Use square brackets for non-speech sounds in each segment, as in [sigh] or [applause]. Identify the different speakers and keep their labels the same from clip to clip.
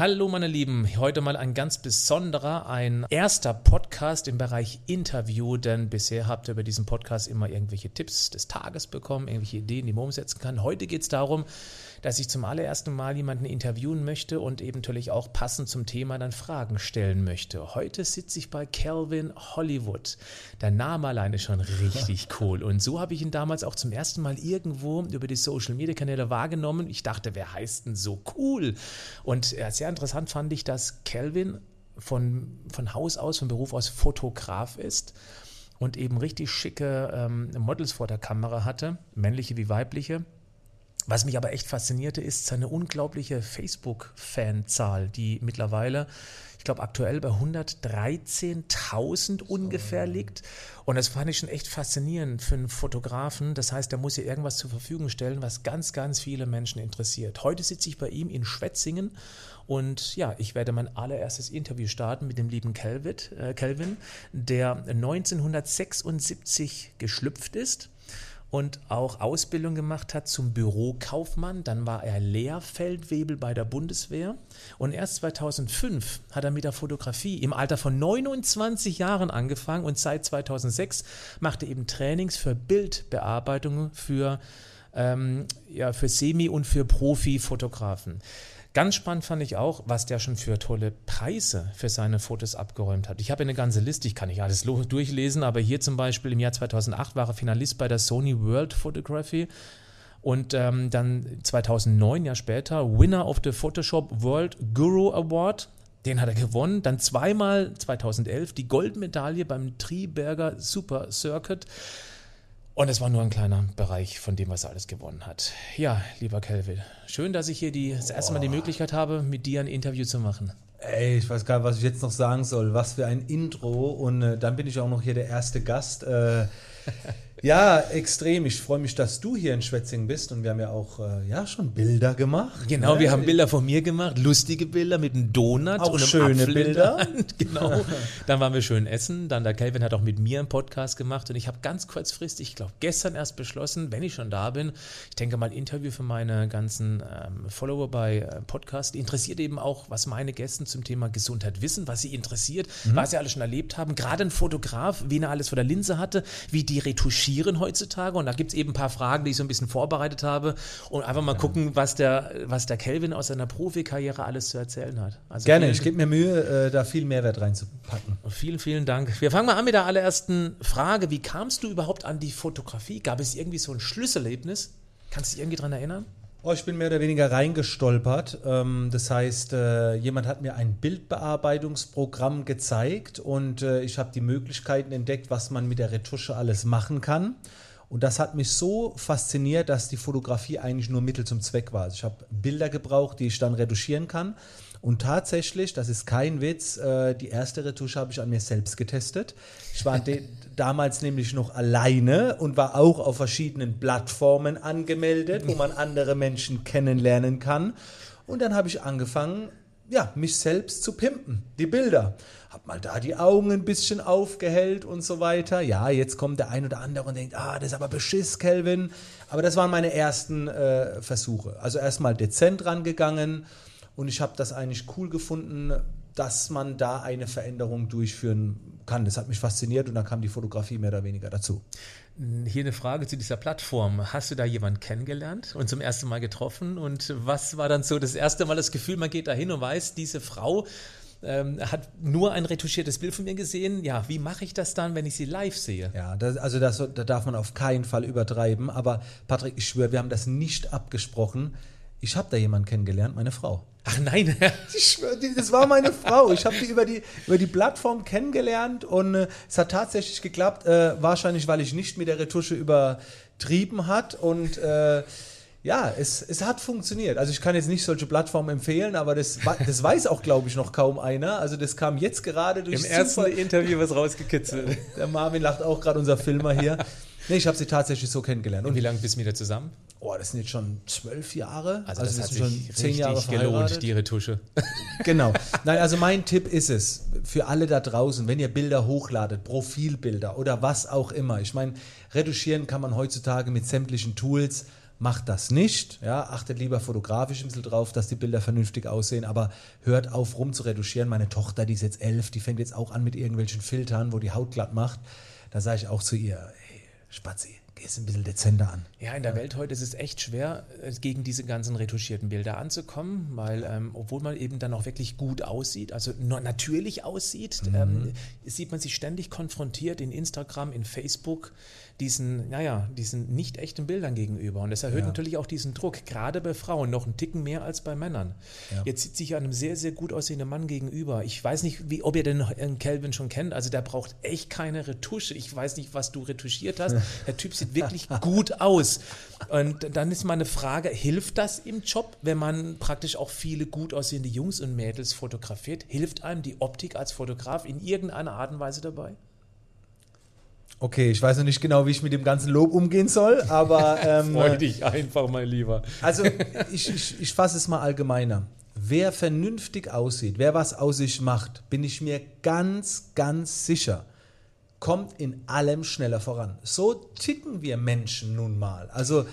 Speaker 1: Hallo meine Lieben, heute mal ein ganz besonderer, ein erster Podcast im Bereich Interview, denn bisher habt ihr über diesen Podcast immer irgendwelche Tipps des Tages bekommen, irgendwelche Ideen, die man umsetzen kann. Heute geht es darum, dass ich zum allerersten Mal jemanden interviewen möchte und eben natürlich auch passend zum Thema dann Fragen stellen möchte. Heute sitze ich bei Calvin Hollywood. Der Name alleine ist schon richtig [laughs] cool. Und so habe ich ihn damals auch zum ersten Mal irgendwo über die Social Media Kanäle wahrgenommen. Ich dachte, wer heißt denn so cool? Und äh, sehr interessant fand ich, dass Calvin von, von Haus aus, von Beruf aus Fotograf ist und eben richtig schicke ähm, Models vor der Kamera hatte, männliche wie weibliche. Was mich aber echt faszinierte, ist seine unglaubliche Facebook-Fanzahl, die mittlerweile, ich glaube, aktuell bei 113.000 ungefähr liegt. Und das fand ich schon echt faszinierend für einen Fotografen. Das heißt, er muss hier irgendwas zur Verfügung stellen, was ganz, ganz viele Menschen interessiert. Heute sitze ich bei ihm in Schwetzingen und ja, ich werde mein allererstes Interview starten mit dem lieben Calvin, äh, Calvin der 1976 geschlüpft ist und auch Ausbildung gemacht hat zum Bürokaufmann. Dann war er Lehrfeldwebel bei der Bundeswehr und erst 2005 hat er mit der Fotografie im Alter von 29 Jahren angefangen und seit 2006 macht er eben Trainings für Bildbearbeitung für, ähm, ja, für Semi- und für Profi-Fotografen. Ganz spannend fand ich auch, was der schon für tolle Preise für seine Fotos abgeräumt hat. Ich habe eine ganze Liste, ich kann nicht alles durchlesen, aber hier zum Beispiel im Jahr 2008 war er Finalist bei der Sony World Photography und ähm, dann 2009, Jahr später, Winner of the Photoshop World Guru Award. Den hat er gewonnen. Dann zweimal 2011 die Goldmedaille beim Triberger Super Circuit. Und es war nur ein kleiner Bereich von dem, was er alles gewonnen hat. Ja, lieber Kelvin, schön, dass ich hier die, das erste Mal die Möglichkeit habe, mit dir ein Interview zu machen.
Speaker 2: Ey, ich weiß gar nicht, was ich jetzt noch sagen soll. Was für ein Intro. Und äh, dann bin ich auch noch hier der erste Gast. Äh, [laughs] Ja, extrem. Ich freue mich, dass du hier in Schwetzingen bist und wir haben ja auch äh, ja, schon Bilder gemacht.
Speaker 1: Genau, ne? wir haben Bilder von mir gemacht, lustige Bilder mit einem Donut
Speaker 2: auch
Speaker 1: und einem
Speaker 2: schöne
Speaker 1: Apfel
Speaker 2: Bilder. [laughs]
Speaker 1: genau. Dann waren wir schön essen. Dann der Kelvin hat auch mit mir einen Podcast gemacht und ich habe ganz kurzfristig, ich glaube gestern erst beschlossen, wenn ich schon da bin, ich denke mal Interview für meine ganzen ähm, Follower bei äh, Podcast. Interessiert eben auch, was meine Gäste zum Thema Gesundheit wissen, was sie interessiert, mhm. was sie alle schon erlebt haben. Gerade ein Fotograf, wen er alles vor der Linse hatte, wie die retuschieren heutzutage und da gibt es eben ein paar Fragen, die ich so ein bisschen vorbereitet habe und einfach mal gucken, was der, was der Kelvin aus seiner Profikarriere alles zu erzählen hat.
Speaker 2: Also Gerne, ich gebe mir Mühe, äh, da viel Mehrwert reinzupacken.
Speaker 1: Vielen, vielen Dank. Wir fangen mal an mit der allerersten Frage. Wie kamst du überhaupt an die Fotografie? Gab es irgendwie so ein Schlüsselerlebnis? Kannst du dich irgendwie daran erinnern?
Speaker 2: Oh, ich bin mehr oder weniger reingestolpert. Ähm, das heißt, äh, jemand hat mir ein Bildbearbeitungsprogramm gezeigt und äh, ich habe die Möglichkeiten entdeckt, was man mit der Retusche alles machen kann. Und das hat mich so fasziniert, dass die Fotografie eigentlich nur Mittel zum Zweck war. Also ich habe Bilder gebraucht, die ich dann retuschieren kann. Und tatsächlich, das ist kein Witz, äh, die erste Retusche habe ich an mir selbst getestet. Ich war [laughs] damals nämlich noch alleine und war auch auf verschiedenen Plattformen angemeldet, wo man andere Menschen kennenlernen kann. Und dann habe ich angefangen, ja, mich selbst zu pimpen, die Bilder. Hab mal da die Augen ein bisschen aufgehellt und so weiter. Ja, jetzt kommt der ein oder andere und denkt, ah, das ist aber Beschiss, Kelvin. Aber das waren meine ersten äh, Versuche. Also erstmal dezent rangegangen und ich habe das eigentlich cool gefunden, dass man da eine Veränderung durchführen kann. Das hat mich fasziniert und dann kam die Fotografie mehr oder weniger dazu.
Speaker 1: Hier eine Frage zu dieser Plattform. Hast du da jemanden kennengelernt und zum ersten Mal getroffen? Und was war dann so das erste Mal das Gefühl, man geht da hin und weiß, diese Frau ähm, hat nur ein retuschiertes Bild von mir gesehen. Ja, wie mache ich das dann, wenn ich sie live sehe?
Speaker 2: Ja, das, also das, da darf man auf keinen Fall übertreiben. Aber Patrick, ich schwöre, wir haben das nicht abgesprochen. Ich habe da jemanden kennengelernt, meine Frau.
Speaker 1: Ach nein, [laughs]
Speaker 2: ich schwör, das war meine Frau. Ich habe die über, die über die Plattform kennengelernt und äh, es hat tatsächlich geklappt. Äh, wahrscheinlich, weil ich nicht mit der Retusche übertrieben hat und äh, ja, es, es hat funktioniert. Also ich kann jetzt nicht solche Plattformen empfehlen, aber das, das weiß auch, glaube ich, noch kaum einer. Also das kam jetzt gerade durch
Speaker 1: Im ersten Interview was rausgekitzelt.
Speaker 2: Der Marvin lacht auch gerade, unser Filmer hier. Nee, ich habe sie tatsächlich so kennengelernt.
Speaker 1: Und wie lange bist du wieder zusammen?
Speaker 2: Oh, das sind jetzt schon zwölf Jahre.
Speaker 1: Also, also das, hat schon zehn Jahre gelohnt, die Retusche. [laughs]
Speaker 2: genau. Nein, also mein Tipp ist es, für alle da draußen, wenn ihr Bilder hochladet, Profilbilder oder was auch immer. Ich meine, retuschieren kann man heutzutage mit sämtlichen Tools. macht das nicht. Ja, achtet lieber fotografisch ein bisschen drauf, dass die Bilder vernünftig aussehen, aber hört auf rum zu retuschieren. Meine Tochter, die ist jetzt elf, die fängt jetzt auch an mit irgendwelchen Filtern, wo die Haut glatt macht. Da sage ich auch zu ihr, Spazier. Gehst ein bisschen dezenter an.
Speaker 1: Ja, in der Welt heute ist es echt schwer, äh, gegen diese ganzen retuschierten Bilder anzukommen, weil ähm, obwohl man eben dann auch wirklich gut aussieht, also natürlich aussieht, mhm. ähm, sieht man sich ständig konfrontiert in Instagram, in Facebook diesen, naja, diesen nicht echten Bildern gegenüber. Und das erhöht ja. natürlich auch diesen Druck, gerade bei Frauen noch einen Ticken mehr als bei Männern. Ja. Jetzt sieht sich einem sehr, sehr gut aussehenden Mann gegenüber. Ich weiß nicht, wie, ob ihr den Calvin schon kennt. Also der braucht echt keine Retusche. Ich weiß nicht, was du retuschiert hast. [laughs] Der Typ sieht wirklich gut aus. Und dann ist meine Frage, hilft das im Job, wenn man praktisch auch viele gut aussehende Jungs und Mädels fotografiert? Hilft einem die Optik als Fotograf in irgendeiner Art und Weise dabei?
Speaker 2: Okay, ich weiß noch nicht genau, wie ich mit dem ganzen Lob umgehen soll, aber. [laughs]
Speaker 1: Ähm, Freu dich einfach, mein Lieber.
Speaker 2: Also, ich, ich, ich fasse es mal allgemeiner. Wer vernünftig aussieht, wer was aus sich macht, bin ich mir ganz, ganz sicher, kommt in allem schneller voran. So ticken wir Menschen nun mal. Also,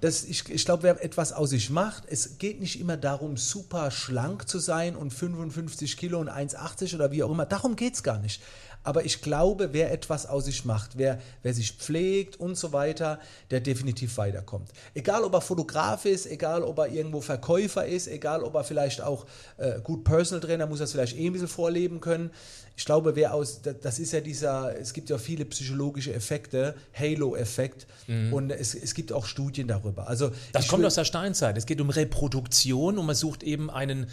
Speaker 2: das, ich, ich glaube, wer etwas aus sich macht, es geht nicht immer darum, super schlank zu sein und 55 Kilo und 1,80 oder wie auch immer. Darum geht es gar nicht. Aber ich glaube, wer etwas aus sich macht, wer, wer sich pflegt und so weiter, der definitiv weiterkommt. Egal, ob er Fotograf ist, egal, ob er irgendwo Verkäufer ist, egal, ob er vielleicht auch äh, gut Personal Trainer, muss er es vielleicht eh ein bisschen vorleben können. Ich glaube, wer aus, das ist ja dieser, es gibt ja viele psychologische Effekte, Halo-Effekt, mhm. und es, es gibt auch Studien darüber. Also
Speaker 1: das kommt aus der Steinzeit. Es geht um Reproduktion und man sucht eben einen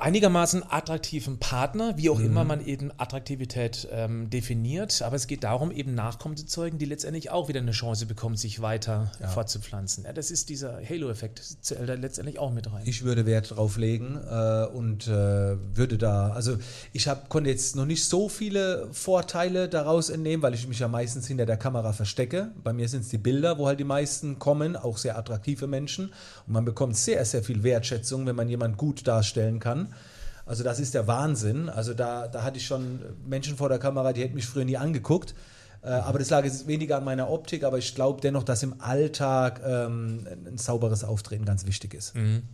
Speaker 1: einigermaßen attraktiven Partner, wie auch mhm. immer man eben Attraktivität ähm, definiert. Aber es geht darum, eben Nachkommen zu zeugen, die letztendlich auch wieder eine Chance bekommen, sich weiter ja. fortzupflanzen. Ja, das ist dieser Halo-Effekt, zählt da letztendlich auch mit rein.
Speaker 2: Ich würde Wert drauf legen äh, und äh, würde da, also ich hab, konnte jetzt noch nicht so viele Vorteile daraus entnehmen, weil ich mich ja meistens hinter der Kamera verstecke. Bei mir sind es die Bilder, wo halt die meisten kommen, auch sehr attraktive Menschen. Und man bekommt sehr, sehr viel Wertschätzung, wenn man jemanden gut darstellen kann. Also das ist der Wahnsinn. Also da, da hatte ich schon Menschen vor der Kamera, die hätten mich früher nie angeguckt. Äh, aber das lag jetzt weniger an meiner Optik, aber ich glaube dennoch, dass im Alltag ähm, ein sauberes Auftreten ganz wichtig ist. Mhm.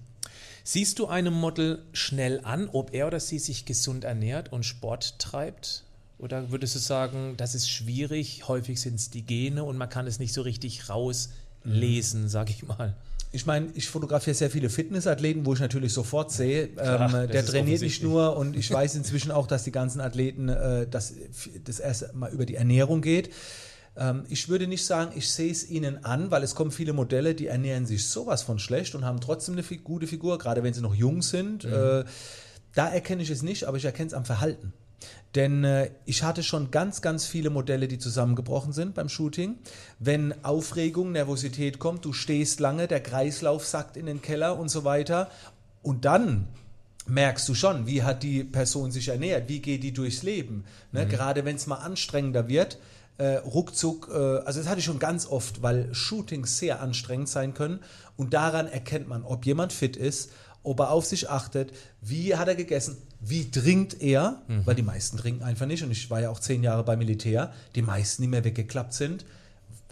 Speaker 1: Siehst du einem Model schnell an, ob er oder sie sich gesund ernährt und Sport treibt? Oder würdest du sagen, das ist schwierig, häufig sind es die Gene und man kann es nicht so richtig rauslesen, mhm. sag ich mal?
Speaker 2: Ich meine, ich fotografiere sehr viele Fitnessathleten, wo ich natürlich sofort sehe, ähm, der trainiert nicht nur und ich weiß inzwischen auch, dass die ganzen Athleten, äh, dass das erst mal über die Ernährung geht. Ähm, ich würde nicht sagen, ich sehe es ihnen an, weil es kommen viele Modelle, die ernähren sich sowas von schlecht und haben trotzdem eine gute Figur, gerade wenn sie noch jung sind. Mhm. Äh, da erkenne ich es nicht, aber ich erkenne es am Verhalten. Denn äh, ich hatte schon ganz, ganz viele Modelle, die zusammengebrochen sind beim Shooting. Wenn Aufregung, Nervosität kommt, du stehst lange, der Kreislauf sackt in den Keller und so weiter. Und dann merkst du schon, wie hat die Person sich ernährt, wie geht die durchs Leben. Ne? Mhm. Gerade wenn es mal anstrengender wird, äh, ruckzuck, äh, also das hatte ich schon ganz oft, weil Shootings sehr anstrengend sein können. Und daran erkennt man, ob jemand fit ist, ob er auf sich achtet, wie hat er gegessen, wie trinkt er, mhm. weil die meisten trinken einfach nicht und ich war ja auch zehn Jahre beim Militär, die meisten, die mir weggeklappt sind,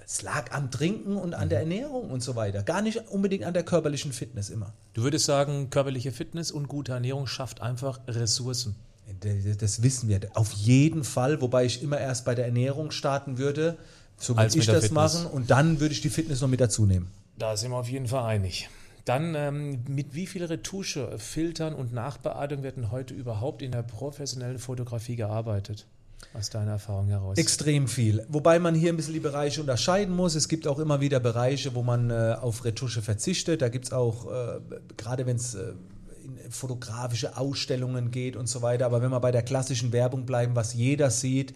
Speaker 2: es lag am Trinken und an mhm. der Ernährung und so weiter, gar nicht unbedingt an der körperlichen Fitness immer.
Speaker 1: Du würdest sagen, körperliche Fitness und gute Ernährung schafft einfach Ressourcen.
Speaker 2: Das wissen wir auf jeden Fall, wobei ich immer erst bei der Ernährung starten würde, so würde ich das Fitness. machen und dann würde ich die Fitness noch mit dazu nehmen.
Speaker 1: Da sind wir auf jeden Fall einig. Dann, ähm, mit wie viel Retusche, Filtern und Nachbearbeitung wird denn heute überhaupt in der professionellen Fotografie gearbeitet? Aus deiner Erfahrung heraus?
Speaker 2: Extrem viel. Wobei man hier ein bisschen die Bereiche unterscheiden muss. Es gibt auch immer wieder Bereiche, wo man äh, auf Retusche verzichtet. Da gibt es auch, äh, gerade wenn es äh, in fotografische Ausstellungen geht und so weiter. Aber wenn wir bei der klassischen Werbung bleiben, was jeder sieht,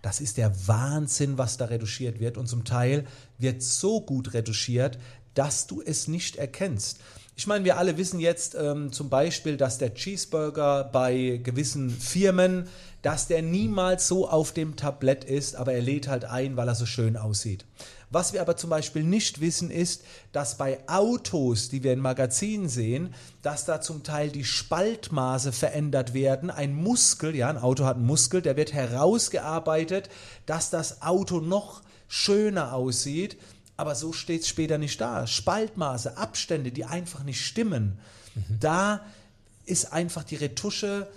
Speaker 2: das ist der Wahnsinn, was da retuschiert wird. Und zum Teil wird so gut retuschiert, dass du es nicht erkennst. Ich meine, wir alle wissen jetzt ähm, zum Beispiel, dass der Cheeseburger bei gewissen Firmen, dass der niemals so auf dem Tablett ist, aber er lädt halt ein, weil er so schön aussieht. Was wir aber zum Beispiel nicht wissen, ist, dass bei Autos, die wir in Magazinen sehen, dass da zum Teil die Spaltmaße verändert werden. Ein Muskel, ja, ein Auto hat einen Muskel, der wird herausgearbeitet, dass das Auto noch schöner aussieht aber so steht es später nicht da. Spaltmaße, Abstände, die einfach nicht stimmen. Da ist einfach die Retusche,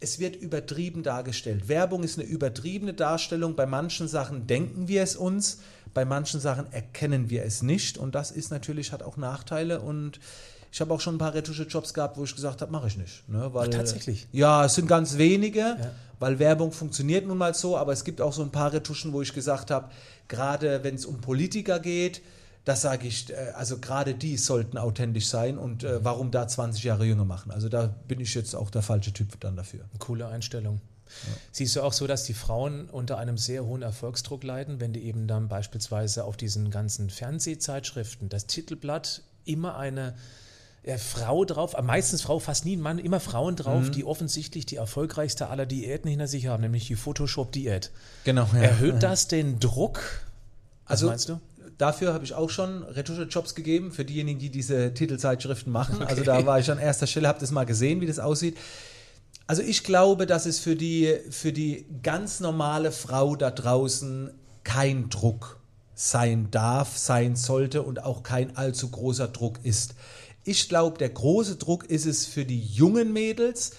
Speaker 2: es wird übertrieben dargestellt. Werbung ist eine übertriebene Darstellung. Bei manchen Sachen denken wir es uns, bei manchen Sachen erkennen wir es nicht. Und das ist natürlich, hat auch Nachteile. Und ich habe auch schon ein paar Retusche-Jobs gehabt, wo ich gesagt habe, mache ich nicht. Ne? Weil,
Speaker 1: Ach, tatsächlich?
Speaker 2: Ja, es sind ganz wenige, weil Werbung funktioniert nun mal so. Aber es gibt auch so ein paar Retuschen, wo ich gesagt habe, gerade wenn es um Politiker geht, das sage ich, äh, also gerade die sollten authentisch sein und äh, warum da 20 Jahre jünger machen. Also da bin ich jetzt auch der falsche Typ dann dafür.
Speaker 1: Coole Einstellung. Siehst du auch so, dass die Frauen unter einem sehr hohen Erfolgsdruck leiden, wenn die eben dann beispielsweise auf diesen ganzen Fernsehzeitschriften das Titelblatt immer eine äh, Frau drauf, äh, meistens Frau, fast nie ein Mann, immer Frauen drauf, die offensichtlich die erfolgreichste aller Diäten hinter sich haben, nämlich die Photoshop-Diät.
Speaker 2: Genau.
Speaker 1: Erhöht das den Druck? Was
Speaker 2: Also
Speaker 1: meinst du?
Speaker 2: dafür habe ich auch schon Retusche-Jobs gegeben für diejenigen, die diese Titelzeitschriften machen. Also da war ich an erster Stelle, habe das mal gesehen, wie das aussieht. Also ich glaube, dass es für die, für die ganz normale Frau da draußen kein Druck sein darf, sein sollte und auch kein allzu großer Druck ist. Ich glaube, der große Druck ist es für die jungen Mädels,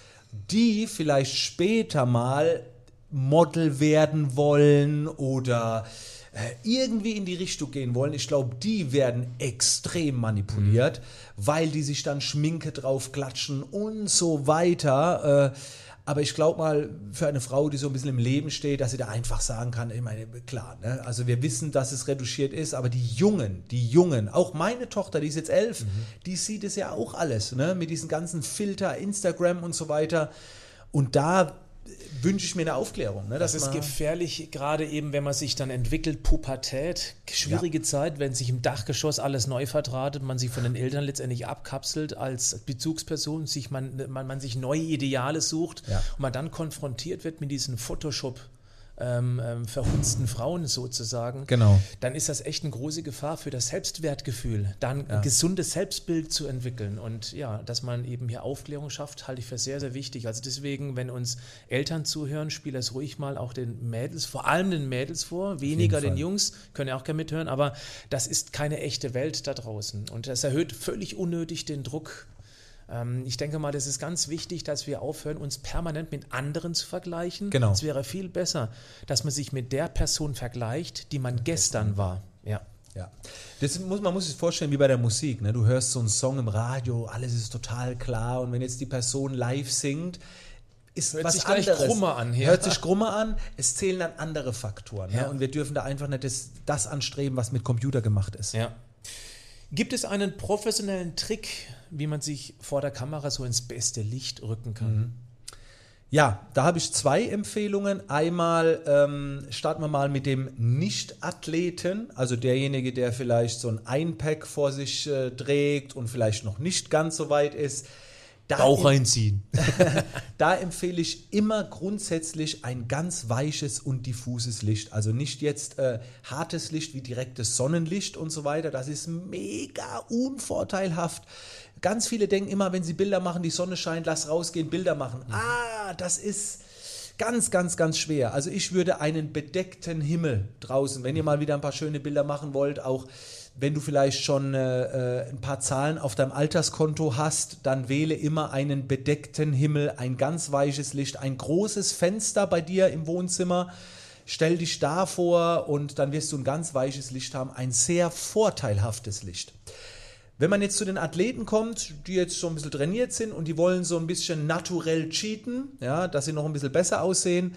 Speaker 2: die vielleicht später mal Model werden wollen oder äh, irgendwie in die Richtung gehen wollen. Ich glaube, die werden extrem manipuliert, weil die sich dann Schminke drauf klatschen und so weiter. Aber ich glaube mal, für eine Frau, die so ein bisschen im Leben steht, dass sie da einfach sagen kann, ich meine, klar, ne? also wir wissen, dass es retuschiert ist, aber die Jungen, die Jungen, auch meine Tochter, die ist jetzt elf, die sieht es ja auch alles, ne? mit diesen ganzen Filter, Instagram und so weiter. Und da wünsche ich mir eine Aufklärung. Ne?
Speaker 1: Das ist gefährlich, gerade eben, wenn man sich dann entwickelt, Pubertät, schwierige Zeit, wenn sich im Dachgeschoss alles neu verdrahtet, man sich von den Eltern letztendlich abkapselt als Bezugsperson, sich man, man, man sich neue Ideale sucht
Speaker 2: Ja.
Speaker 1: und man dann konfrontiert wird mit diesen Photoshop. Ähm, ähm, verhunzten Frauen sozusagen,
Speaker 2: Genau.
Speaker 1: dann ist das echt eine große Gefahr für das Selbstwertgefühl, dann ein gesundes Selbstbild zu entwickeln. Und ja, dass man eben hier Aufklärung schafft, halte ich für sehr, sehr wichtig. Also deswegen, wenn uns Eltern zuhören, spiel das ruhig mal auch den Mädels, vor allem den Mädels vor, weniger den. Jungs, können ja auch gerne mithören, aber das ist keine echte Welt da draußen. Und das erhöht völlig unnötig den Druck. Ähm, Ich denke mal, das ist ganz wichtig, dass wir aufhören, uns permanent mit anderen zu vergleichen.
Speaker 2: Genau.
Speaker 1: Es wäre viel besser, dass man sich mit der Person vergleicht, die man gestern war. Ja.
Speaker 2: Ja. Das muss, man muss sich vorstellen wie bei der Musik. Ne? Du hörst so einen Song im Radio, alles ist total klar und wenn jetzt die Person live singt, ist
Speaker 1: Hört
Speaker 2: was
Speaker 1: sich gleich
Speaker 2: anderes.
Speaker 1: krummer an, ja.
Speaker 2: Hört sich krummer an. Es zählen dann andere Faktoren.
Speaker 1: Ja.
Speaker 2: Ne? Und wir dürfen da einfach nicht das, das anstreben, was mit Computer gemacht ist.
Speaker 1: Ja. Gibt es einen professionellen Trick, wie man sich vor der Kamera so ins beste Licht rücken kann?
Speaker 2: Ja, da habe ich zwei Empfehlungen. Einmal ähm, starten wir mal mit dem Nicht-Athleten, also derjenige, der vielleicht so ein Einpack vor sich äh, trägt und vielleicht noch nicht ganz so weit ist. Da
Speaker 1: reinziehen. [laughs]
Speaker 2: Da empfehle ich immer grundsätzlich ein ganz weiches und diffuses Licht. Also nicht jetzt äh, hartes Licht wie direktes Sonnenlicht und so weiter. Das ist mega unvorteilhaft. Ganz viele denken immer, wenn sie Bilder machen, die Sonne scheint, lass rausgehen, Bilder machen. Ah, das ist ganz, ganz, ganz schwer. Also ich würde einen bedeckten Himmel draußen, wenn ihr mal wieder ein paar schöne Bilder machen wollt, auch wenn du vielleicht schon äh, äh, ein paar Zahlen auf deinem Alterskonto hast, dann wähle immer einen bedeckten Himmel, ein ganz weiches Licht, ein großes Fenster bei dir im Wohnzimmer. Stell dich da vor und dann wirst du ein ganz weiches Licht haben, ein sehr vorteilhaftes Licht. Wenn man jetzt zu den Athleten kommt, die jetzt so ein bisschen trainiert sind und die wollen so ein bisschen naturell cheaten, ja, dass sie noch ein bisschen besser aussehen,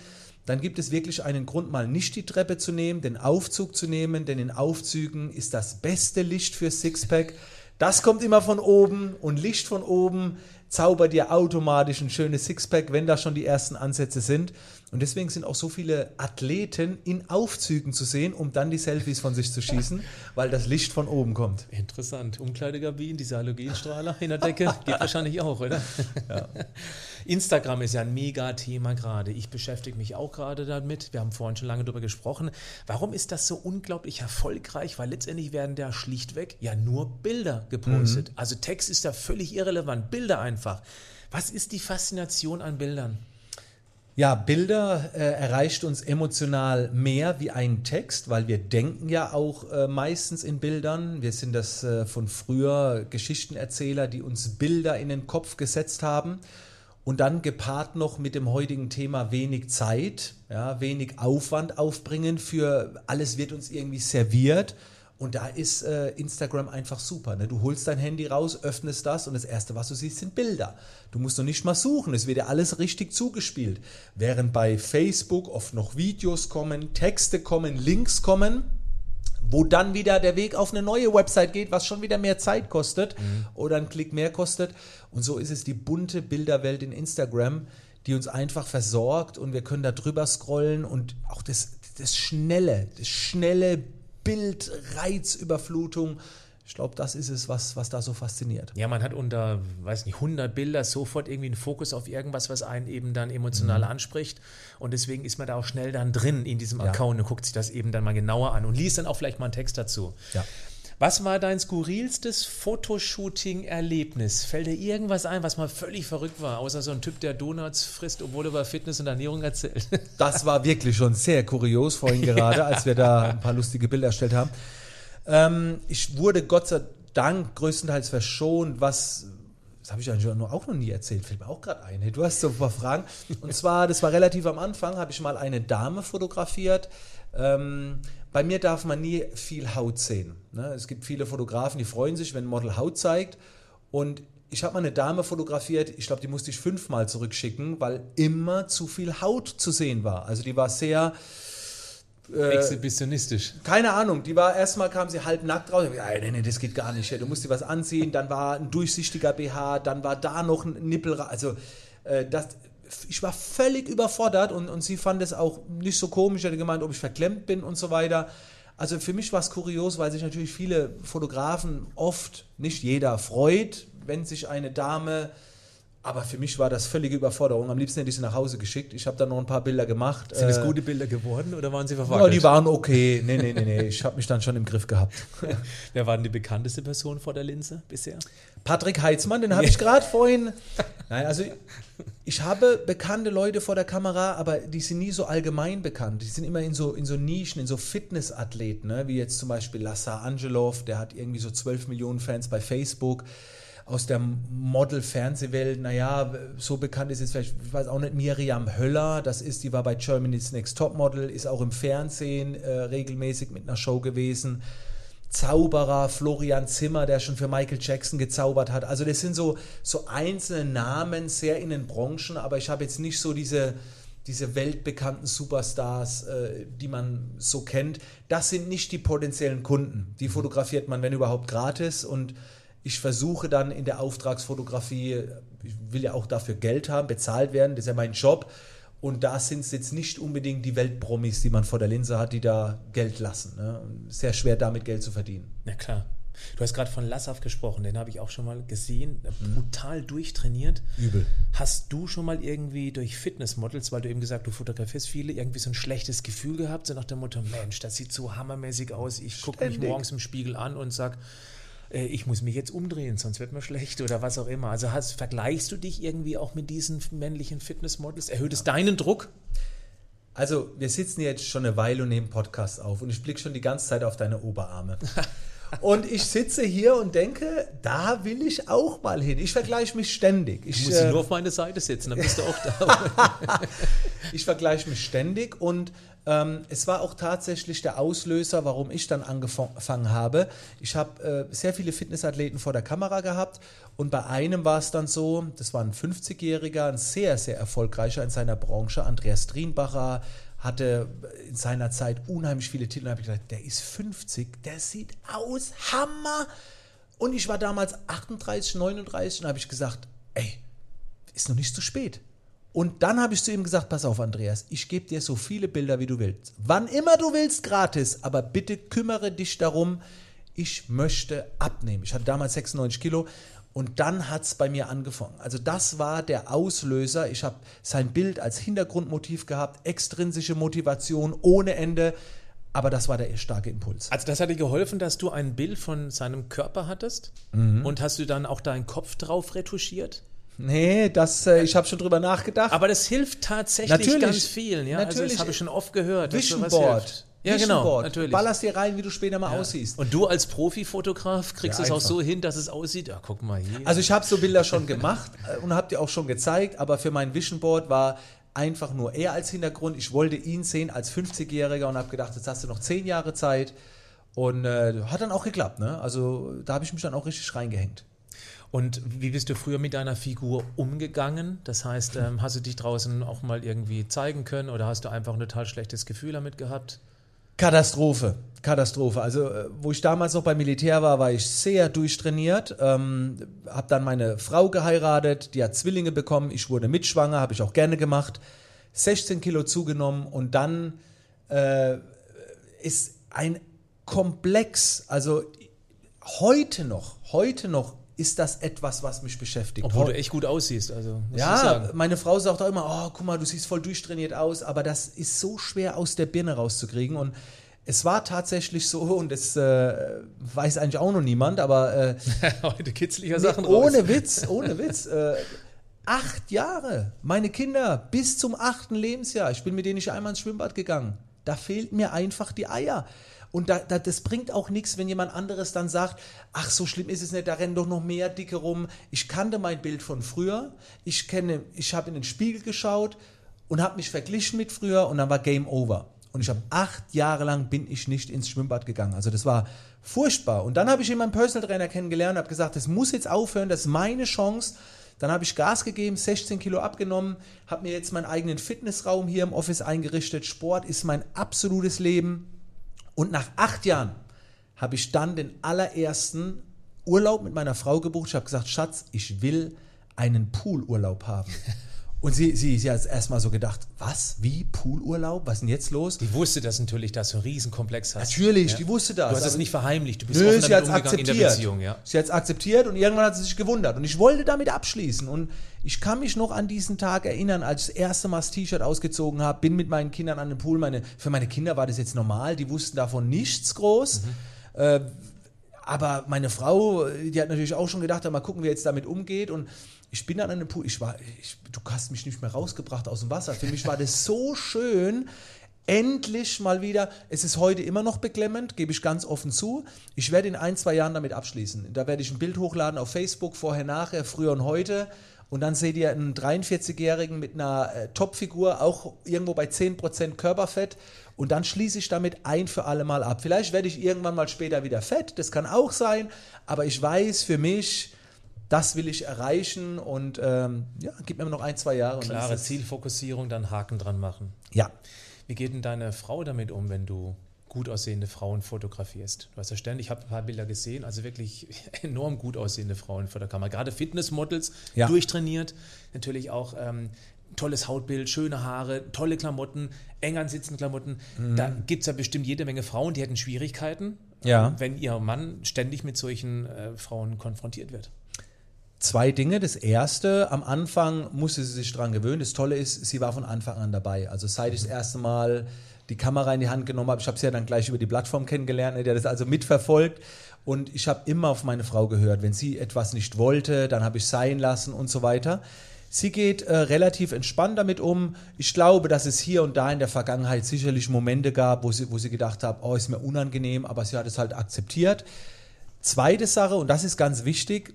Speaker 2: dann gibt es wirklich einen Grund, mal nicht die Treppe zu nehmen, den Aufzug zu nehmen, denn in Aufzügen ist das beste Licht für Sixpack. Das kommt immer von oben und Licht von oben zaubert dir automatisch ein schönes Sixpack, wenn da schon die ersten Ansätze sind. Und deswegen sind auch so viele Athleten in Aufzügen zu sehen, um dann die Selfies von sich zu schießen, [laughs] weil das Licht von oben kommt.
Speaker 1: Interessant. Umkleidekabinen, diese Halogenstrahler in der Decke, geht wahrscheinlich auch, oder? [laughs] [laughs] Instagram ist ja ein Mega-Thema gerade. Ich beschäftige mich auch gerade damit. Wir haben vorhin schon lange darüber gesprochen. Warum ist das so unglaublich erfolgreich? Weil letztendlich werden da schlichtweg ja nur Bilder gepostet. Also Text ist da völlig irrelevant. Bilder einfach. Was ist die Faszination an Bildern?
Speaker 2: Ja, Bilder äh, erreicht uns emotional mehr wie ein Text, weil wir denken ja auch äh, meistens in Bildern. Wir sind das äh, von früher Geschichtenerzähler, die uns Bilder in den Kopf gesetzt haben. Und dann gepaart noch mit dem heutigen Thema wenig Zeit, ja, wenig Aufwand aufbringen für alles wird uns irgendwie serviert. Und da ist äh, Instagram einfach super. Ne? Du holst dein Handy raus, öffnest das und das Erste, was du siehst, sind Bilder. Du musst noch nicht mal suchen, es wird dir alles richtig zugespielt. Während bei Facebook oft noch Videos kommen, Texte kommen, Links kommen, wo dann wieder der Weg auf eine neue Website geht, was schon wieder mehr Zeit kostet mhm. oder einen Klick mehr kostet. Und so ist es die bunte Bilderwelt in Instagram, die uns einfach versorgt und wir können da drüber scrollen und auch das, das schnelle, das schnelle Bildreizüberflutung. Ich glaube, das ist es, was, was da so fasziniert.
Speaker 1: Ja, man hat unter, weiß nicht, 100 Bilder sofort irgendwie einen Fokus auf irgendwas, was einen eben dann emotional mhm. anspricht. Und deswegen ist man da auch schnell dann drin in diesem ja. Account und guckt sich das eben dann mal genauer an und liest dann auch vielleicht mal einen Text dazu. Ja. Was war dein skurrilstes Fotoshooting-Erlebnis? Fällt dir irgendwas ein, was mal völlig verrückt war, außer so ein Typ, der Donuts frisst, obwohl er über Fitness und Ernährung erzählt?
Speaker 2: Das war wirklich schon sehr kurios vorhin [laughs] gerade, als wir da ein paar lustige Bilder erstellt haben. Ähm, ich wurde Gott sei Dank größtenteils verschont, was das habe ich eigentlich auch noch nie erzählt, fällt mir auch gerade ein. Du hast so ein paar Fragen. Und zwar, das war relativ am Anfang, habe ich mal eine Dame fotografiert. Ähm, bei mir darf man nie viel Haut sehen. Ne? Es gibt viele Fotografen, die freuen sich, wenn ein Model Haut zeigt. Und ich habe mal eine Dame fotografiert, ich glaube, die musste ich fünfmal zurückschicken, weil immer zu viel Haut zu sehen war. Also die war sehr...
Speaker 1: Äh, Exhibitionistisch.
Speaker 2: Keine Ahnung, die war erstmal kam sie halb nackt raus. Ja, nee, nee, das geht gar nicht. Du musst dir was anziehen. Dann war ein durchsichtiger BH, dann war da noch ein Nippel. Also äh, das, ich war völlig überfordert und, und sie fand es auch nicht so komisch, sie hatte gemeint, ob ich verklemmt bin und so weiter. Also für mich war es kurios, weil sich natürlich viele Fotografen oft, nicht jeder, freut, wenn sich eine Dame aber für mich war das völlige Überforderung. Am liebsten hätte ich sie nach Hause geschickt. Ich habe dann noch ein paar Bilder gemacht.
Speaker 1: Sind es äh, gute Bilder geworden oder waren sie verwackelt?
Speaker 2: Ja, die waren okay. Nee, nee, nee, nee. Ich habe mich dann schon im Griff gehabt. [laughs]
Speaker 1: Wer war denn die bekannteste Person vor der Linse bisher?
Speaker 2: Patrick Heitzmann, den habe ich gerade vorhin. [laughs] Nein, also ich habe bekannte Leute vor der Kamera, aber die sind nie so allgemein bekannt. Die sind immer in so, in so Nischen, in so Fitnessathleten, ne? wie jetzt zum Beispiel Lassa Angelov, der hat irgendwie so 12 Millionen Fans bei Facebook aus der Model-Fernsehwelt, naja, so bekannt ist jetzt vielleicht, ich weiß auch nicht, Miriam Höller, das ist, die war bei Germany's Next Topmodel, ist auch im Fernsehen äh, regelmäßig mit einer Show gewesen. Zauberer Florian Zimmer, der schon für Michael Jackson gezaubert hat. Also das sind so, so einzelne Namen, sehr in den Branchen, aber ich habe jetzt nicht so diese, diese weltbekannten Superstars, äh, die man so kennt. Das sind nicht die potenziellen Kunden. Die fotografiert man, wenn überhaupt, gratis und ich versuche dann in der Auftragsfotografie, ich will ja auch dafür Geld haben, bezahlt werden, das ist ja mein Job. Und da sind es jetzt nicht unbedingt die Weltpromis, die man vor der Linse hat, die da Geld lassen. Ne? Sehr schwer damit Geld zu verdienen.
Speaker 1: Na klar. Du hast gerade von Lassaf gesprochen, den habe ich auch schon mal gesehen, mhm. brutal durchtrainiert.
Speaker 2: Übel.
Speaker 1: Hast du schon mal irgendwie durch Fitnessmodels, weil du eben gesagt, du fotografierst viele, irgendwie so ein schlechtes Gefühl gehabt, so nach dem Motto, Mensch, das sieht so hammermäßig aus, ich gucke mich morgens im Spiegel an und sage, äh, ich muss mich jetzt umdrehen, sonst wird mir schlecht oder was auch immer. Also hast, vergleichst du dich irgendwie auch mit diesen männlichen Fitnessmodels? Erhöht es ja. deinen Druck?
Speaker 2: Also, wir sitzen jetzt schon eine Weile und nehmen Podcast auf und ich blicke schon die ganze Zeit auf deine Oberarme. [laughs] Und ich sitze hier und denke, da will ich auch mal hin. Ich vergleiche mich ständig. Ich
Speaker 1: muss äh, nur auf meine Seite sitzen, dann bist du auch da. [laughs]
Speaker 2: ich vergleiche mich ständig und ähm, es war auch tatsächlich der Auslöser, warum ich dann angefangen habe. Ich habe äh, sehr viele Fitnessathleten vor der Kamera gehabt und bei einem war es dann so, das war ein 50-Jähriger, ein sehr, sehr erfolgreicher in seiner Branche, Andreas Drienbacher, hatte in seiner Zeit unheimlich viele Titel. Und habe ich gedacht, der ist 50, der sieht aus, Hammer. Und ich war damals 38, 39 und habe ich gesagt, ey, ist noch nicht zu spät. Und dann habe ich zu ihm gesagt, pass auf, Andreas, ich gebe dir so viele Bilder, wie du willst. Wann immer du willst, gratis. Aber bitte kümmere dich darum, ich möchte abnehmen. Ich hatte damals 96 Kilo und dann hat es bei mir angefangen. Also das war der Auslöser. Ich habe sein Bild als Hintergrundmotiv gehabt, extrinsische Motivation ohne Ende. Aber das war der starke Impuls.
Speaker 1: Also das hat dir geholfen, dass du ein Bild von seinem Körper hattest? Mhm. Und hast du dann auch deinen Kopf drauf retuschiert?
Speaker 2: Nee, das, äh, ich habe schon drüber nachgedacht.
Speaker 1: Aber das hilft tatsächlich
Speaker 2: Natürlich.
Speaker 1: ganz vielen. Ja? Also
Speaker 2: Natürlich.
Speaker 1: das habe ich schon oft gehört. dass Ja,
Speaker 2: Vision
Speaker 1: genau.
Speaker 2: Board.
Speaker 1: Natürlich.
Speaker 2: Ballerst dir rein, wie du später mal aussiehst.
Speaker 1: Und du als Profifotograf kriegst
Speaker 2: Ja,
Speaker 1: es auch so hin, dass es aussieht. Ja, guck mal hier.
Speaker 2: Also ich habe so Bilder schon gemacht äh, und habe dir auch schon gezeigt, aber für mein Vision Board war einfach nur er als Hintergrund. Ich wollte ihn sehen als 50-Jähriger und habe gedacht, jetzt hast du noch 10 Jahre Zeit. Und äh, hat dann auch geklappt. Ne? Also da habe ich mich dann auch richtig reingehängt.
Speaker 1: Und wie bist du früher mit deiner Figur umgegangen? Das heißt, ähm, hast du dich draußen auch mal irgendwie zeigen können oder hast du einfach ein total schlechtes Gefühl damit gehabt?
Speaker 2: Katastrophe, Katastrophe. Also, äh, wo ich damals noch beim Militär war, war ich sehr durchtrainiert. Ähm, habe dann meine Frau geheiratet, die hat Zwillinge bekommen. Ich wurde mitschwanger, habe ich auch gerne gemacht. 16 Kilo zugenommen und dann äh, ist ein Komplex, also heute noch, heute noch ist das etwas, was mich beschäftigt.
Speaker 1: Obwohl du echt gut aussiehst. Also,
Speaker 2: ja, meine Frau sagt auch immer, oh, guck mal, du siehst voll durchtrainiert aus, aber das ist so schwer aus der Birne rauszukriegen und es war tatsächlich so, [laughs] und das äh, weiß eigentlich auch noch niemand, aber äh, [laughs]
Speaker 1: Heute kitzliger
Speaker 2: nee,
Speaker 1: Sachen raus.
Speaker 2: ohne Witz, ohne Witz, äh, acht Jahre, meine Kinder bis zum achten Lebensjahr, ich bin mit denen nicht einmal ins Schwimmbad gegangen, da fehlt mir einfach die Eier. Und da, da, das bringt auch nichts, wenn jemand anderes dann sagt, ach, so schlimm ist es nicht, da rennen doch noch mehr Dicke rum. Ich kannte mein Bild von früher. Ich ich habe in den Spiegel geschaut und habe mich verglichen mit früher und dann war Game Over. Und ich habe acht Jahre lang bin ich nicht ins Schwimmbad gegangen. Also das war furchtbar. Und dann habe ich eben meinen Personal Trainer kennengelernt und habe gesagt, das muss jetzt aufhören, das ist meine Chance. Dann habe ich Gas gegeben, 16 Kilo abgenommen, habe mir jetzt meinen eigenen Fitnessraum hier im Office eingerichtet. Sport ist mein absolutes Leben. Und nach acht Jahren habe ich dann den allerersten Urlaub mit meiner Frau gebucht. Ich habe gesagt, Schatz, ich will einen Poolurlaub haben. [laughs] Und sie, sie, sie hat erstmal so gedacht, was? Wie? Poolurlaub? Was ist denn jetzt los?
Speaker 1: Die wusste das natürlich, dass du einen riesen Komplex hast.
Speaker 2: Natürlich, die wusste das.
Speaker 1: Du hast es
Speaker 2: Aber-
Speaker 1: nicht verheimlicht, du bist
Speaker 2: Nö,
Speaker 1: offen
Speaker 2: sie
Speaker 1: damit
Speaker 2: hat es
Speaker 1: umgegangen in der
Speaker 2: akzeptiert.
Speaker 1: Beziehung. Ja.
Speaker 2: Sie hat es akzeptiert und irgendwann hat sie sich gewundert. Und ich wollte damit abschließen. Und ich kann mich noch an diesen Tag erinnern, als ich das erste Mal das T-Shirt ausgezogen habe, bin mit meinen Kindern an den Pool. Meine, für meine Kinder war das jetzt normal, die wussten davon nichts groß. Äh, aber meine Frau, die hat natürlich auch schon gedacht, mal gucken, wie jetzt damit umgeht. Und ich bin dann an den Pool. Ich war, ich, du hast mich nicht mehr rausgebracht aus dem Wasser. Für mich war das so schön. Endlich mal wieder. Es ist heute immer noch beklemmend, gebe ich ganz offen zu. Ich werde in ein, zwei Jahren damit abschließen. Da werde ich ein Bild hochladen auf Facebook, vorher, nachher, früher und heute. Und dann seht ihr einen 43-Jährigen mit einer äh, Topfigur, auch irgendwo bei 10% Körperfett. Und dann schließe ich damit ein für alle Mal ab. Vielleicht werde ich irgendwann mal später wieder fett, das kann auch sein. Aber ich weiß für mich, das will ich erreichen. Und ähm, ja, gib mir noch ein, zwei Jahre.
Speaker 1: Klare Zielfokussierung, dann Haken dran machen.
Speaker 2: Ja.
Speaker 1: Wie geht denn deine Frau damit um, wenn du gut aussehende Frauen fotografierst? Du hast ja ständig, ich habe ein paar Bilder gesehen, also wirklich [laughs] enorm gut aussehende Frauen vor der Kamera. Gerade Fitnessmodels,
Speaker 2: Ja.
Speaker 1: durchtrainiert, natürlich auch ähm, tolles Hautbild, schöne Haare, tolle Klamotten, eng ansitzende Klamotten. Da gibt es ja bestimmt jede Menge Frauen, die hätten Schwierigkeiten,
Speaker 2: Ja.
Speaker 1: wenn ihr Mann ständig mit solchen äh, Frauen konfrontiert wird.
Speaker 2: Zwei Dinge. Das erste, am Anfang musste sie sich dran gewöhnen. Das Tolle ist, sie war von Anfang an dabei. Also seit ich das erste Mal die Kamera in die Hand genommen habe, ich habe sie ja dann gleich über die Plattform kennengelernt, ne, die hat das also mitverfolgt. Und ich habe immer auf meine Frau gehört. Wenn sie etwas nicht wollte, dann habe ich sein lassen und so weiter. Sie geht äh, relativ entspannt damit um. Ich glaube, dass es hier und da in der Vergangenheit sicherlich Momente gab, wo sie, wo sie gedacht hat, oh, ist mir unangenehm, aber sie hat es halt akzeptiert. Zweite Sache, und das ist ganz wichtig,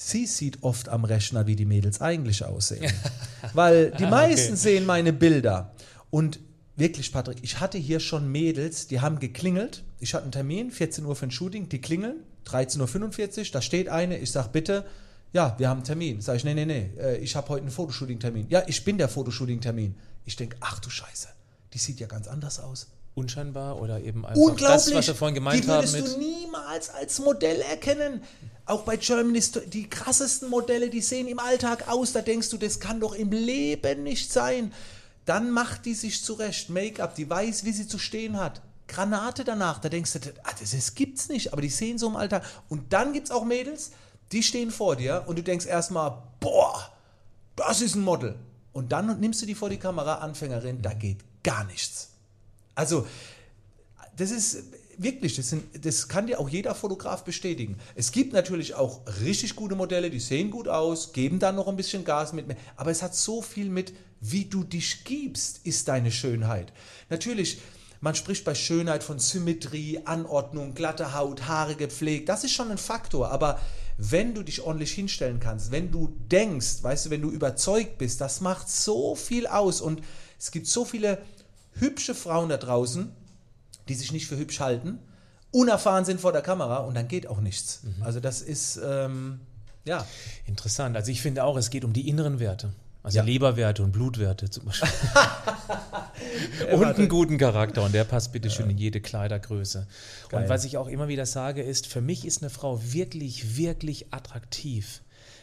Speaker 2: sie sieht oft am Rechner, wie die Mädels eigentlich aussehen. [laughs] Weil die [laughs] meisten sehen meine Bilder. Und wirklich, Patrick, ich hatte hier schon Mädels, die haben geklingelt. Ich hatte einen Termin, 14 Uhr für ein Shooting, die klingeln, 13.45 Uhr, da steht eine, ich sage bitte, ja, wir haben einen Termin. Sag ich, nee, nee, nee, äh, ich habe heute einen Fotoshooting-Termin. Ja, ich bin der Fotoshooting-Termin. Ich denke, ach du Scheiße, die sieht ja ganz anders aus.
Speaker 1: Unscheinbar oder eben einfach
Speaker 2: Unglaublich.
Speaker 1: das, was wir vorhin gemeint
Speaker 2: die
Speaker 1: haben
Speaker 2: würdest
Speaker 1: mit.
Speaker 2: du niemals als Modell erkennen. Auch bei Germany, Sto- die krassesten Modelle, die sehen im Alltag aus. Da denkst du, das kann doch im Leben nicht sein. Dann macht die sich zurecht. Make-up, die weiß, wie sie zu stehen hat. Granate danach, da denkst du, ah, das, das gibt's nicht, aber die sehen so im Alltag. Und dann gibt's auch Mädels, die stehen vor dir und du denkst erstmal, boah, das ist ein Model. Und dann nimmst du die vor die Kamera, Anfängerin, da geht gar nichts. Also, das ist wirklich, das, sind, das kann dir auch jeder Fotograf bestätigen. Es gibt natürlich auch richtig gute Modelle, die sehen gut aus, geben dann noch ein bisschen Gas mit. Aber es hat so viel mit, wie du dich gibst, ist deine Schönheit. Natürlich, man spricht bei Schönheit von Symmetrie, Anordnung, glatte Haut, Haare gepflegt. Das ist schon ein Faktor. Aber wenn du dich ordentlich hinstellen kannst, wenn du denkst, weißt du, wenn du überzeugt bist, das macht so viel aus. Und es gibt so viele hübsche Frauen da draußen, die sich nicht für hübsch halten, unerfahren sind vor der Kamera und dann geht auch nichts. Mhm. Also das ist, ähm, ja.
Speaker 1: Interessant. Also ich finde auch, es geht um die inneren Werte. Also ja. Leberwerte und Blutwerte zum Beispiel. [laughs] [laughs] und einen guten Charakter und der passt bitte schön ja. in jede Kleidergröße. Geil. Und was ich auch immer wieder sage ist, für mich ist eine Frau wirklich, wirklich attraktiv,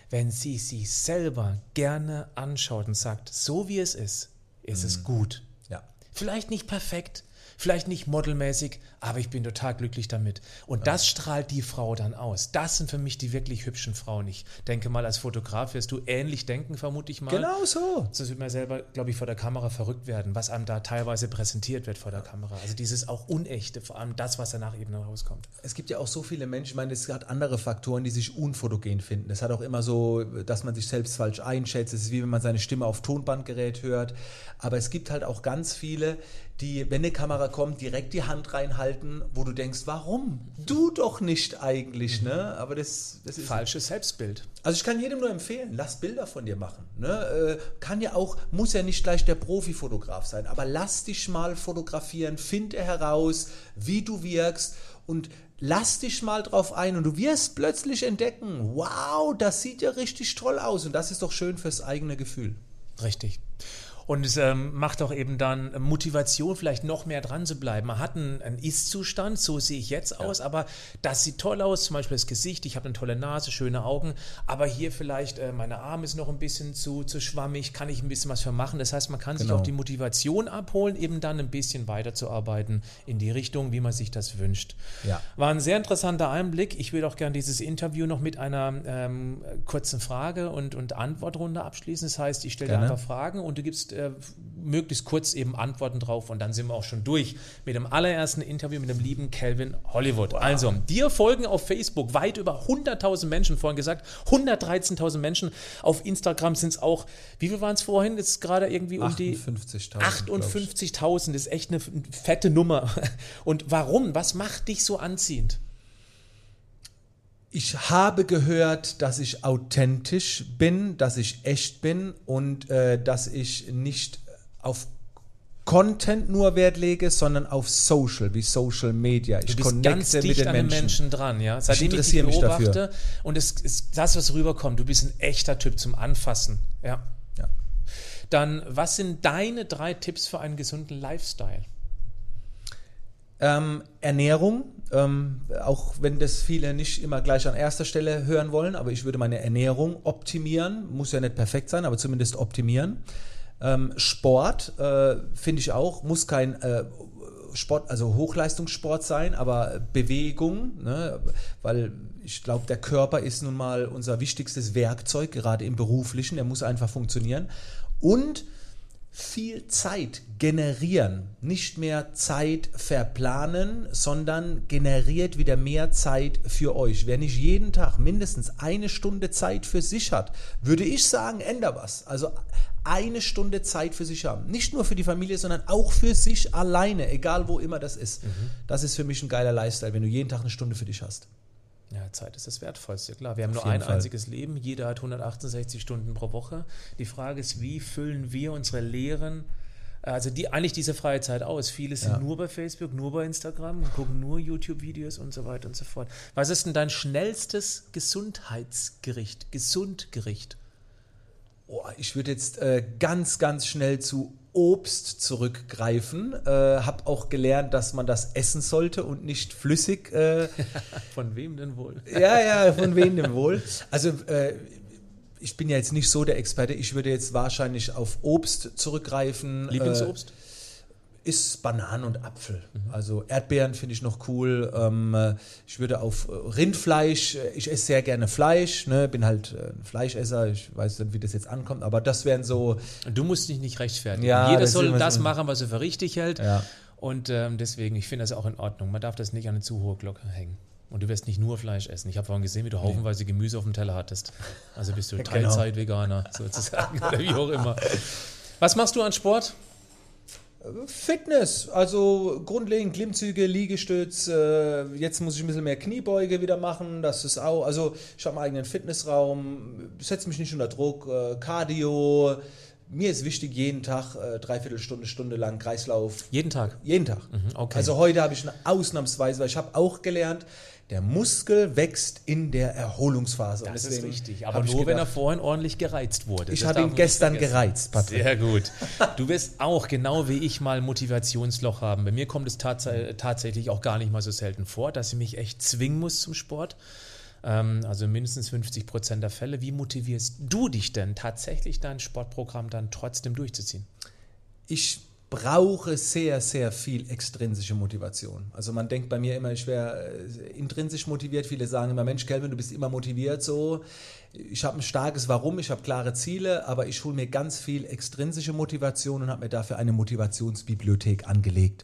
Speaker 1: wenn sie sich selber gerne anschaut und sagt, so wie es ist, ist mhm. es gut. Ja. Vielleicht nicht perfekt, vielleicht nicht modelmäßig, aber ich bin total glücklich damit. Und ja. das strahlt die Frau dann aus. Das sind für mich die wirklich hübschen Frauen. Ich denke mal, als Fotograf wirst du ähnlich denken, vermute ich mal.
Speaker 2: Genau so.
Speaker 1: Sonst wird man selber, glaube ich, vor der Kamera verrückt werden, was einem da teilweise präsentiert wird vor der Kamera. Also dieses auch Unechte, vor allem das, was danach eben rauskommt.
Speaker 2: Es gibt ja auch so viele Menschen, ich meine, es hat andere Faktoren, die sich unfotogen finden. Es hat auch immer so, dass man sich selbst falsch einschätzt. Es ist wie wenn man seine Stimme auf Tonbandgerät hört. Aber es gibt halt auch ganz viele, die, wenn eine Kamera kommt, direkt die Hand reinhalten, wo du denkst, warum? Du doch nicht eigentlich, ne? Aber das, das
Speaker 1: ist. Falsches Selbstbild.
Speaker 2: Also ich kann jedem nur empfehlen, lass Bilder von dir machen. Ne? Äh, kann ja auch, muss ja nicht gleich der Profifotograf sein, aber lass dich mal fotografieren, finde heraus, wie du wirkst und lass dich mal drauf ein und du wirst plötzlich entdecken, wow, das sieht ja richtig toll aus und das ist doch schön fürs eigene Gefühl.
Speaker 1: Richtig. Und es ähm, macht auch eben dann Motivation, vielleicht noch mehr dran zu bleiben. Man hat einen, einen Ist-Zustand, so sehe ich jetzt aus, ja. aber das sieht toll aus, zum Beispiel das Gesicht, ich habe eine tolle Nase, schöne Augen, aber hier vielleicht äh, meine Arme ist noch ein bisschen zu, zu schwammig, kann ich ein bisschen was für machen. Das heißt, man kann genau. sich auch die Motivation abholen, eben dann ein bisschen weiterzuarbeiten in die Richtung, wie man sich das wünscht. Ja. War ein sehr interessanter Einblick. Ich würde auch gerne dieses Interview noch mit einer ähm, kurzen Frage und, und Antwortrunde abschließen. Das heißt, ich stelle dir einfach Fragen und du gibst äh, möglichst kurz eben Antworten drauf und dann sind wir auch schon durch mit dem allerersten Interview mit dem lieben Calvin Hollywood. Wow. Also, dir folgen auf Facebook weit über 100.000 Menschen, vorhin gesagt, 113.000 Menschen. Auf Instagram sind es auch, wie viel waren es vorhin? Jetzt gerade irgendwie um
Speaker 2: 58
Speaker 1: die 58.000. Das ist echt eine fette Nummer. [laughs] Und warum? Was macht dich so anziehend?
Speaker 2: Ich habe gehört, dass ich authentisch bin, dass ich echt bin und äh, dass ich nicht auf Content nur Wert lege, sondern auf Social, wie Social Media.
Speaker 1: Ich du bist ganz dicht mit den an Menschen. Menschen dran, ja. Seitdem ich, ich dich beobachte und es ist das, was rüberkommt, du bist ein echter Typ zum Anfassen, ja. ja. Dann, was sind deine drei Tipps für einen gesunden Lifestyle?
Speaker 2: Ähm, Ernährung, ähm, auch wenn das viele nicht immer gleich an erster Stelle hören wollen, aber ich würde meine Ernährung optimieren, muss ja nicht perfekt sein, aber zumindest optimieren. Ähm, Sport äh, finde ich auch, muss kein äh, Sport, also Hochleistungssport sein, aber Bewegung, ne? weil ich glaube, der Körper ist nun mal unser wichtigstes Werkzeug, gerade im beruflichen, der muss einfach funktionieren. Und viel Zeit generieren. Nicht mehr Zeit verplanen, sondern generiert wieder mehr Zeit für euch. Wer nicht jeden Tag mindestens eine Stunde Zeit für sich hat, würde ich sagen, änder was. Also eine Stunde Zeit für sich haben. Nicht nur für die Familie, sondern auch für sich alleine, egal wo immer das ist. Mhm. Das ist für mich ein geiler Lifestyle, wenn du jeden Tag eine Stunde für dich hast.
Speaker 1: Ja, Zeit ist das Wertvollste, klar. Wir haben Auf nur ein Fall. einziges Leben, jeder hat 168 Stunden pro Woche. Die Frage ist, wie füllen wir unsere leeren, also die, eigentlich diese freie Zeit aus? Viele sind ja. nur bei Facebook, nur bei Instagram und gucken nur YouTube-Videos und so weiter und so fort. Was ist denn dein schnellstes Gesundheitsgericht, Gesundgericht?
Speaker 2: Oh, ich würde jetzt äh, ganz, ganz schnell zu Obst zurückgreifen. Äh, habe auch gelernt, dass man das essen sollte und nicht flüssig. Äh, [laughs]
Speaker 1: von wem denn wohl?
Speaker 2: ja, ja, von wem denn wohl? Also äh, ich bin ja jetzt nicht so der Experte. Ich würde jetzt wahrscheinlich auf Obst zurückgreifen.
Speaker 1: Lieblingsobst?
Speaker 2: Ist Bananen und Apfel. Mhm. Also Erdbeeren finde ich noch cool. Ähm, ich würde auf Rindfleisch, äh, ich esse sehr gerne Fleisch, ne? bin halt äh, ein Fleischesser, ich weiß nicht, wie das jetzt ankommt, aber das wären so.
Speaker 1: Du musst dich nicht rechtfertigen. Ja, Jeder soll das machen, was er für richtig hält. Ja. Und ähm, deswegen, ich finde das auch in Ordnung. Man darf das nicht an eine zu hohe Glocke hängen. Und du wirst nicht nur Fleisch essen. Ich habe vorhin gesehen, wie du haufenweise Gemüse auf dem Teller hattest. Also bist du [laughs]
Speaker 2: Genau.
Speaker 1: Teilzeit-Veganer sozusagen [laughs] oder wie auch immer. Was machst du an Sport?
Speaker 2: Fitness, also grundlegend Klimmzüge, Liegestütz. Äh, jetzt muss ich ein bisschen mehr Kniebeuge wieder machen. Das ist auch, also ich habe einen eigenen Fitnessraum, setze mich nicht unter Druck. Äh, Cardio. Mir ist wichtig, jeden Tag äh, dreiviertel Stunde, Stunde lang Kreislauf.
Speaker 1: Jeden Tag.
Speaker 2: Jeden Tag.
Speaker 1: okay.
Speaker 2: Also heute habe ich eine Ausnahmsweise, weil ich habe auch gelernt, der Muskel wächst in der Erholungsphase.
Speaker 1: Das ist richtig. Aber nur, wenn er
Speaker 2: gedacht,
Speaker 1: vorhin ordentlich gereizt wurde.
Speaker 2: Ich habe ihn gestern gereizt, Patrick.
Speaker 1: Sehr gut. [laughs] Du wirst auch genau wie ich mal Motivationsloch haben. Bei mir kommt es tats tatsächlich auch gar nicht mal so selten vor, dass ich mich echt zwingen muss zum Sport. Ähm, also mindestens 50 Prozent der Fälle. Wie motivierst du dich denn tatsächlich dein Sportprogramm dann trotzdem durchzuziehen?
Speaker 2: ich brauche sehr, sehr viel extrinsische Motivation. Also man denkt bei mir immer, ich wäre äh, intrinsisch motiviert. Viele sagen immer, Mensch, Kelvin, du bist immer motiviert so. Ich habe ein starkes Warum, ich habe klare Ziele, aber ich hole mir ganz viel extrinsische Motivation und habe mir dafür eine Motivationsbibliothek angelegt.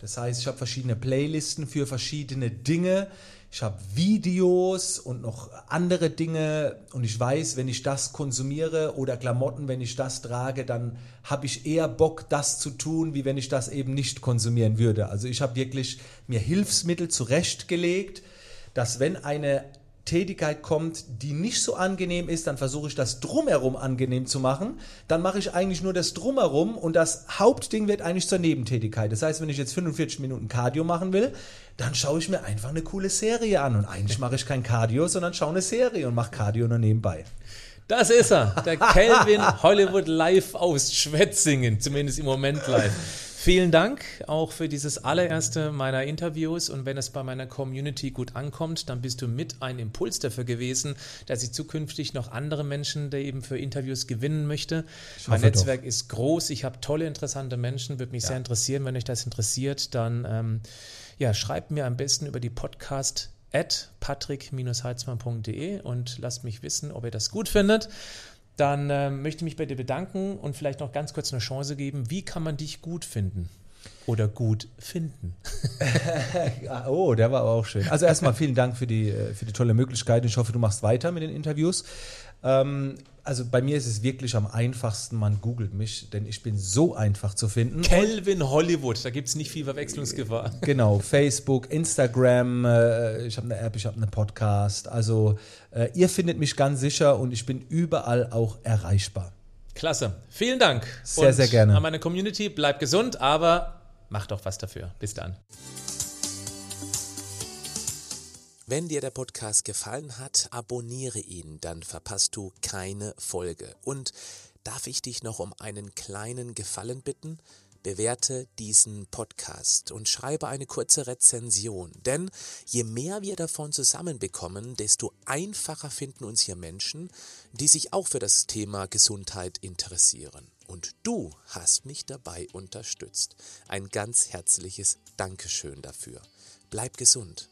Speaker 2: Das heißt, ich habe verschiedene Playlisten für verschiedene Dinge. Ich habe Videos und noch andere Dinge und ich weiß, wenn ich das konsumiere oder Klamotten, wenn ich das trage, dann habe ich eher Bock, das zu tun, wie wenn ich das eben nicht konsumieren würde. Also ich habe wirklich mir Hilfsmittel zurechtgelegt, dass wenn eine Tätigkeit kommt, die nicht so angenehm ist, dann versuche ich das drumherum angenehm zu machen. Dann mache ich eigentlich nur das drumherum und das Hauptding wird eigentlich zur Nebentätigkeit. Das heißt, wenn ich jetzt 45 Minuten Cardio machen will, dann schaue ich mir einfach eine coole Serie an. Und eigentlich mache ich kein Cardio, sondern schaue eine Serie und mache Cardio nur nebenbei.
Speaker 1: Das ist er, der Kelvin Hollywood live aus Schwetzingen, zumindest im Moment live. Vielen Dank auch für dieses allererste meiner Interviews. Und wenn es bei meiner Community gut ankommt, dann bist du mit ein Impuls dafür gewesen, dass ich zukünftig noch andere Menschen, die eben für Interviews gewinnen möchte. Mein Netzwerk ist groß, ich habe tolle, interessante Menschen, würde mich sehr interessieren, wenn euch das interessiert, dann ähm, ja, schreibt mir am besten über die Podcast at patrick-heizmann.de und lasst mich wissen, ob ihr das gut findet. Dann äh, möchte ich mich bei dir bedanken und vielleicht noch ganz kurz eine Chance geben. Wie kann man dich gut finden? Oder gut finden? [laughs]
Speaker 2: Oh, der war aber auch schön. Also erstmal vielen Dank für die, äh, für die tolle Möglichkeit. Ich hoffe, du machst weiter mit den Interviews. Ähm, also bei mir ist es wirklich am einfachsten, man googelt mich, denn ich bin so einfach zu finden.
Speaker 1: Kelvin Hollywood, da gibt es nicht viel Verwechslungsgefahr.
Speaker 2: Genau, Facebook, Instagram, äh, ich habe eine App, ich habe einen Podcast. Also äh, ihr findet mich ganz sicher und ich bin überall auch erreichbar.
Speaker 1: Klasse. Vielen Dank.
Speaker 2: Sehr,
Speaker 1: und
Speaker 2: sehr gerne.
Speaker 1: An meine Community, bleibt gesund, aber macht doch was dafür. Bis dann.
Speaker 3: Wenn dir der Podcast gefallen hat, abonniere ihn, dann verpasst du keine Folge. Und darf ich dich noch um einen kleinen Gefallen bitten? Bewerte diesen Podcast und schreibe eine kurze Rezension, denn je mehr wir davon zusammenbekommen, desto einfacher finden uns hier Menschen, die sich auch für das Thema Gesundheit interessieren. Und du hast mich dabei unterstützt. Ein ganz herzliches Dankeschön dafür. Bleib gesund